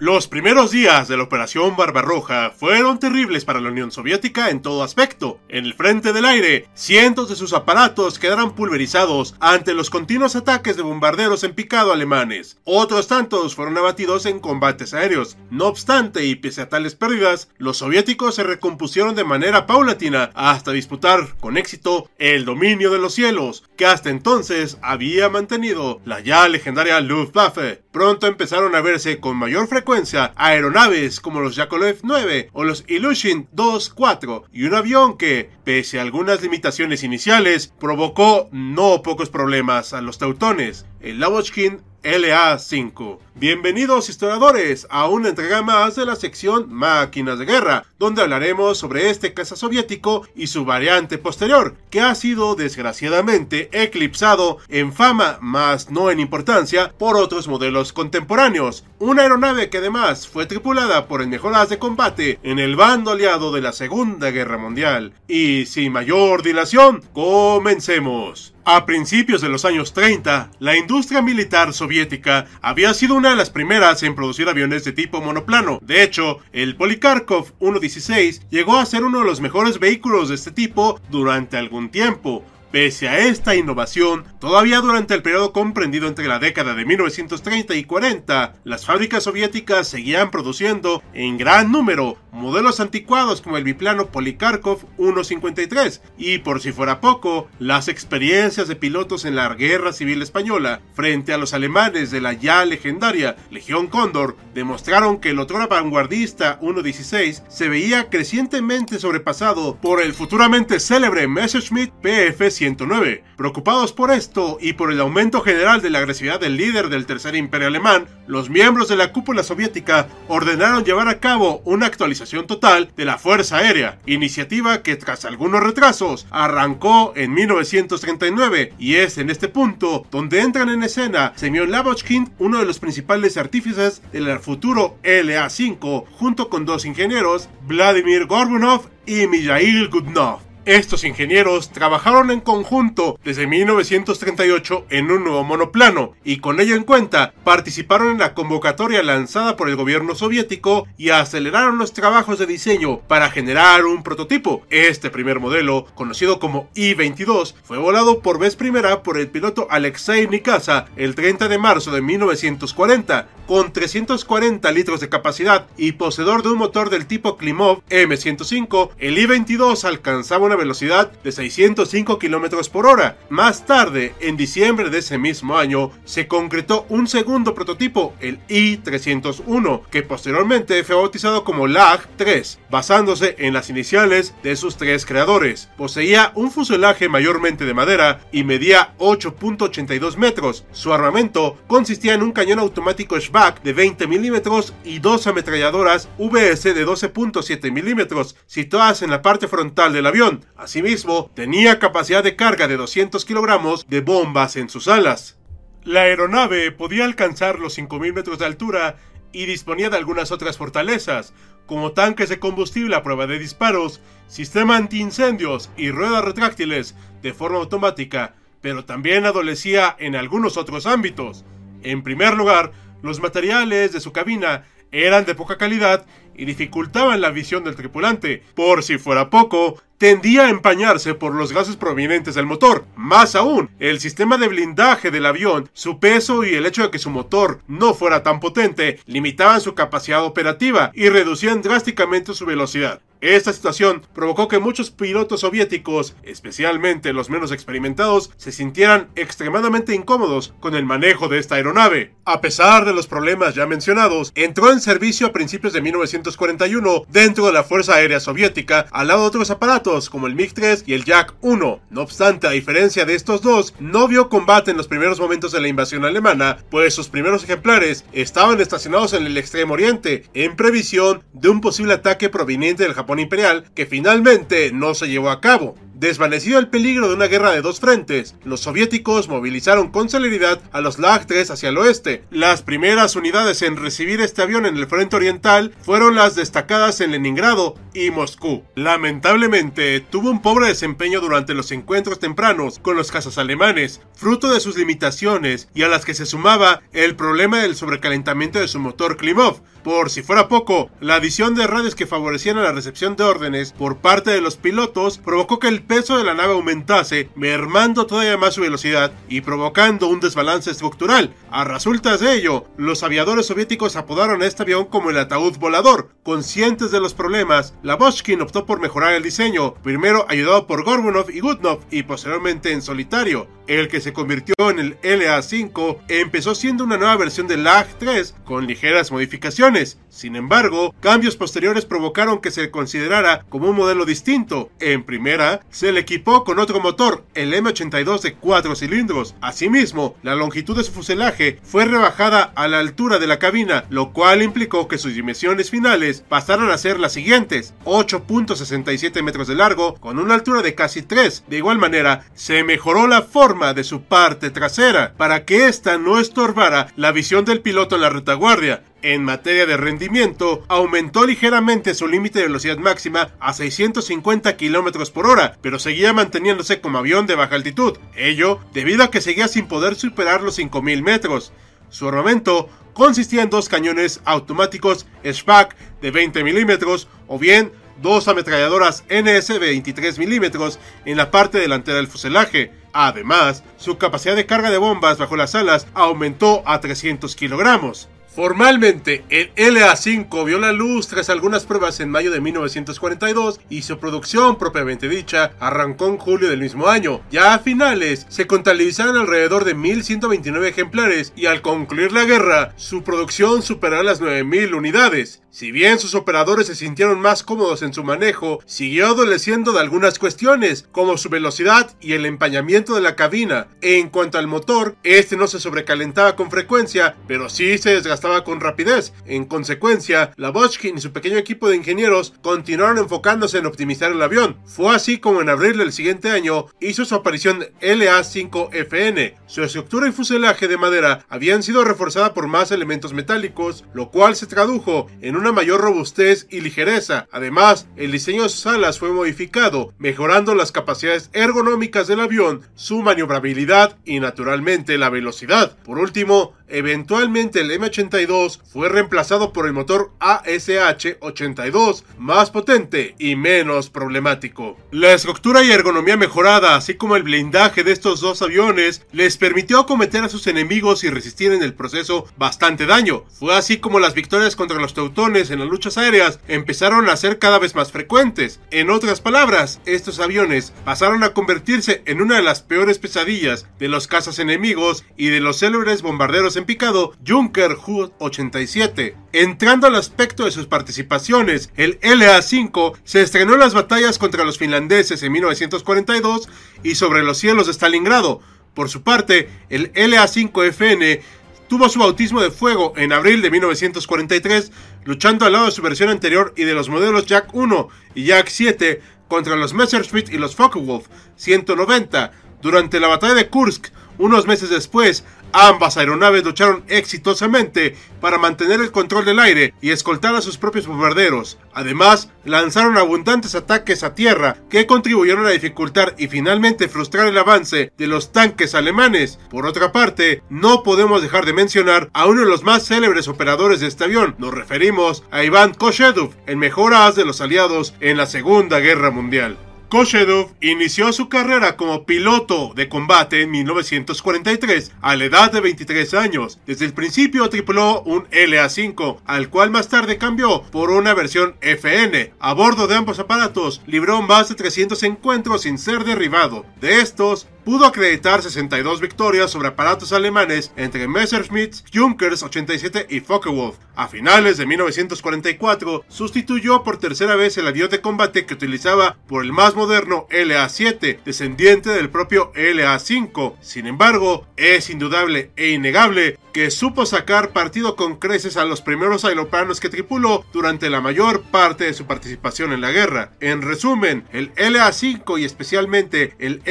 Los primeros días de la Operación Barbarroja fueron terribles para la Unión Soviética en todo aspecto. En el frente del aire, cientos de sus aparatos quedaron pulverizados ante los continuos ataques de bombarderos en picado alemanes. Otros tantos fueron abatidos en combates aéreos. No obstante, y pese a tales pérdidas, los soviéticos se recompusieron de manera paulatina hasta disputar con éxito el dominio de los cielos, que hasta entonces había mantenido la ya legendaria Luftwaffe. Pronto empezaron a verse con mayor frecuencia aeronaves como los Yakolev 9 o los Ilyushin 2-4 y un avión que, pese a algunas limitaciones iniciales, provocó no pocos problemas a los teutones. El Lavochkin LA5. Bienvenidos historiadores a una entrega más de la sección Máquinas de Guerra, donde hablaremos sobre este caza soviético y su variante posterior, que ha sido desgraciadamente eclipsado en fama, más no en importancia, por otros modelos contemporáneos. Una aeronave que además fue tripulada por el mejor as de combate en el bando aliado de la Segunda Guerra Mundial. Y sin mayor dilación, comencemos. A principios de los años 30, la industria militar soviética había sido una de las primeras en producir aviones de tipo monoplano. De hecho, el Polikarkov 116 llegó a ser uno de los mejores vehículos de este tipo durante algún tiempo. Pese a esta innovación, todavía durante el periodo comprendido entre la década de 1930 y 40, las fábricas soviéticas seguían produciendo en gran número modelos anticuados como el biplano Polikarkov 153 y por si fuera poco, las experiencias de pilotos en la Guerra Civil Española frente a los alemanes de la ya legendaria Legión Cóndor demostraron que el otro vanguardista 116 se veía crecientemente sobrepasado por el futuramente célebre Messerschmitt PF 109. Preocupados por esto y por el aumento general de la agresividad del líder del Tercer Imperio Alemán, los miembros de la cúpula soviética ordenaron llevar a cabo una actualización total de la Fuerza Aérea, iniciativa que tras algunos retrasos arrancó en 1939 y es en este punto donde entran en escena Semyon Lavochkin, uno de los principales artífices del futuro LA-5, junto con dos ingenieros, Vladimir Gorbunov y Mijail Gudnov. Estos ingenieros trabajaron en conjunto desde 1938 en un nuevo monoplano y con ello en cuenta participaron en la convocatoria lanzada por el gobierno soviético y aceleraron los trabajos de diseño para generar un prototipo. Este primer modelo, conocido como I-22, fue volado por vez primera por el piloto Alexei Nikasa el 30 de marzo de 1940 con 340 litros de capacidad y poseedor de un motor del tipo Klimov M105, el I-22 alcanzaba una velocidad de 605 km por hora. Más tarde, en diciembre de ese mismo año, se concretó un segundo prototipo, el I-301, que posteriormente fue bautizado como LAG-3, basándose en las iniciales de sus tres creadores. Poseía un fuselaje mayormente de madera y medía 8.82 metros. Su armamento consistía en un cañón automático Schwab de 20 milímetros y dos ametralladoras VS de 12.7 milímetros, situadas en la parte frontal del avión, Asimismo, tenía capacidad de carga de 200 kilogramos de bombas en sus alas. La aeronave podía alcanzar los 5.000 metros de altura y disponía de algunas otras fortalezas, como tanques de combustible a prueba de disparos, sistema antiincendios y ruedas retráctiles de forma automática, pero también adolecía en algunos otros ámbitos. En primer lugar, los materiales de su cabina eran de poca calidad y dificultaban la visión del tripulante. Por si fuera poco, tendía a empañarse por los gases provenientes del motor. Más aún, el sistema de blindaje del avión, su peso y el hecho de que su motor no fuera tan potente limitaban su capacidad operativa y reducían drásticamente su velocidad. Esta situación provocó que muchos pilotos soviéticos, especialmente los menos experimentados, se sintieran extremadamente incómodos con el manejo de esta aeronave. A pesar de los problemas ya mencionados, entró en servicio a principios de 1941 dentro de la Fuerza Aérea Soviética al lado de otros aparatos como el MiG-3 y el Yak-1. No obstante, a diferencia de estos dos, no vio combate en los primeros momentos de la invasión alemana, pues sus primeros ejemplares estaban estacionados en el extremo oriente, en previsión de un posible ataque proveniente del Japón imperial que finalmente no se llevó a cabo. Desvanecido el peligro de una guerra de dos frentes, los soviéticos movilizaron con celeridad a los Lag-3 hacia el oeste. Las primeras unidades en recibir este avión en el frente oriental fueron las destacadas en Leningrado y Moscú. Lamentablemente, tuvo un pobre desempeño durante los encuentros tempranos con los cazas alemanes, fruto de sus limitaciones y a las que se sumaba el problema del sobrecalentamiento de su motor Klimov. Por si fuera poco, la adición de radios que favorecían la recepción de órdenes por parte de los pilotos provocó que el peso de la nave aumentase, mermando todavía más su velocidad y provocando un desbalance estructural. A resultas de ello, los aviadores soviéticos apodaron a este avión como el ataúd volador. Conscientes de los problemas, Lavochkin optó por mejorar el diseño, primero ayudado por Gorbunov y Gutnov y posteriormente en solitario. El que se convirtió en el LA-5 empezó siendo una nueva versión del LAG-3 con ligeras modificaciones. Sin embargo, cambios posteriores provocaron que se considerara como un modelo distinto. En primera, se le equipó con otro motor, el M82 de 4 cilindros. Asimismo, la longitud de su fuselaje fue rebajada a la altura de la cabina, lo cual implicó que sus dimensiones finales pasaron a ser las siguientes: 8.67 metros de largo, con una altura de casi 3. De igual manera, se mejoró la forma de su parte trasera para que ésta no estorbara la visión del piloto en la retaguardia. En materia de rendimiento, aumentó ligeramente su límite de velocidad máxima a 650 km por hora, pero seguía manteniéndose como avión de baja altitud, ello debido a que seguía sin poder superar los 5000 metros. Su armamento consistía en dos cañones automáticos SPAC de 20 milímetros o bien dos ametralladoras NS de 23 milímetros en la parte delantera del fuselaje. Además, su capacidad de carga de bombas bajo las alas aumentó a 300 kilogramos. Formalmente, el LA-5 vio la luz tras algunas pruebas en mayo de 1942 y su producción propiamente dicha arrancó en julio del mismo año. Ya a finales, se contabilizaron alrededor de 1.129 ejemplares y al concluir la guerra, su producción superó las 9.000 unidades. Si bien sus operadores se sintieron más cómodos en su manejo, siguió adoleciendo de algunas cuestiones, como su velocidad y el empañamiento de la cabina. En cuanto al motor, este no se sobrecalentaba con frecuencia, pero sí se desgastaba con rapidez. En consecuencia, la Boschkin y su pequeño equipo de ingenieros continuaron enfocándose en optimizar el avión. Fue así como en abril del siguiente año hizo su aparición LA-5FN. Su estructura y fuselaje de madera habían sido reforzada por más elementos metálicos, lo cual se tradujo en una mayor robustez y ligereza. Además, el diseño de sus alas fue modificado, mejorando las capacidades ergonómicas del avión, su maniobrabilidad y naturalmente la velocidad. Por último, Eventualmente el M82 fue reemplazado por el motor ASH-82, más potente y menos problemático. La estructura y ergonomía mejorada, así como el blindaje de estos dos aviones, les permitió acometer a sus enemigos y resistir en el proceso bastante daño. Fue así como las victorias contra los teutones en las luchas aéreas empezaron a ser cada vez más frecuentes. En otras palabras, estos aviones pasaron a convertirse en una de las peores pesadillas de los cazas enemigos y de los célebres bombarderos en picado Junker Hood 87. Entrando al aspecto de sus participaciones, el LA-5 se estrenó en las batallas contra los finlandeses en 1942 y sobre los cielos de Stalingrado. Por su parte, el LA-5FN tuvo su bautismo de fuego en abril de 1943, luchando al lado de su versión anterior y de los modelos Jack 1 y Jack 7 contra los Messerschmitt y los Focke-Wulf 190 durante la batalla de Kursk. Unos meses después, Ambas aeronaves lucharon exitosamente para mantener el control del aire y escoltar a sus propios bombarderos. Además, lanzaron abundantes ataques a tierra que contribuyeron a dificultar y finalmente frustrar el avance de los tanques alemanes. Por otra parte, no podemos dejar de mencionar a uno de los más célebres operadores de este avión. Nos referimos a Iván Koshedov, el mejor as de los aliados en la Segunda Guerra Mundial. Koshedov inició su carrera como piloto de combate en 1943 a la edad de 23 años. Desde el principio tripuló un LA-5, al cual más tarde cambió por una versión FN. A bordo de ambos aparatos libró más de 300 encuentros sin ser derribado. De estos, pudo acreditar 62 victorias sobre aparatos alemanes entre Messerschmitt, Junkers 87 y Focke-Wulf. A finales de 1944, sustituyó por tercera vez el avión de combate que utilizaba por el más moderno LA-7, descendiente del propio LA-5. Sin embargo, es indudable e innegable que supo sacar partido con creces a los primeros aeroplanos que tripuló durante la mayor parte de su participación en la guerra. En resumen, el LA-5 y especialmente el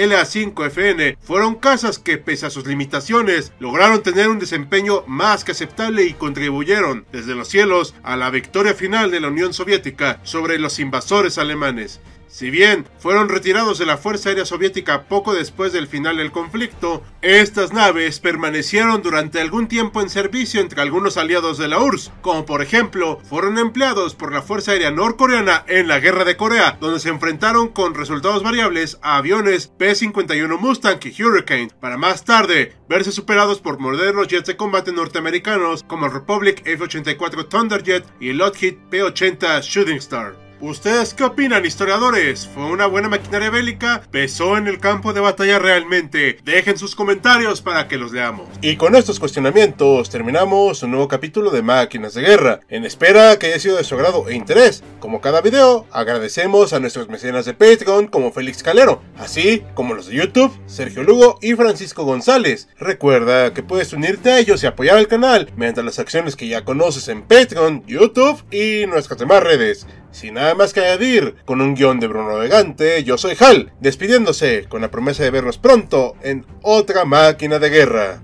LA-5FN fueron casas que, pese a sus limitaciones, lograron tener un desempeño más que aceptable y contribuyeron desde los cielos a la victoria final de la Unión Soviética sobre los invasores alemanes. Si bien fueron retirados de la Fuerza Aérea Soviética poco después del final del conflicto, estas naves permanecieron durante algún tiempo en servicio entre algunos aliados de la URSS, como por ejemplo fueron empleados por la Fuerza Aérea Norcoreana en la Guerra de Corea, donde se enfrentaron con resultados variables a aviones P-51 Mustang y Hurricane, para más tarde verse superados por modernos jets de combate norteamericanos como el Republic F-84 Thunderjet y el Lockheed P-80 Shooting Star. ¿Ustedes qué opinan, historiadores? ¿Fue una buena maquinaria bélica? ¿Pesó en el campo de batalla realmente? Dejen sus comentarios para que los leamos. Y con estos cuestionamientos terminamos un nuevo capítulo de Máquinas de Guerra, en espera que haya sido de su agrado e interés. Como cada video, agradecemos a nuestros mecenas de Patreon como Félix Calero, así como los de YouTube, Sergio Lugo y Francisco González. Recuerda que puedes unirte a ellos y apoyar al canal mediante las acciones que ya conoces en Patreon, YouTube y nuestras demás redes. Sin nada más que añadir, con un guion de Bruno Elegante, yo soy Hal, despidiéndose con la promesa de vernos pronto en otra máquina de guerra.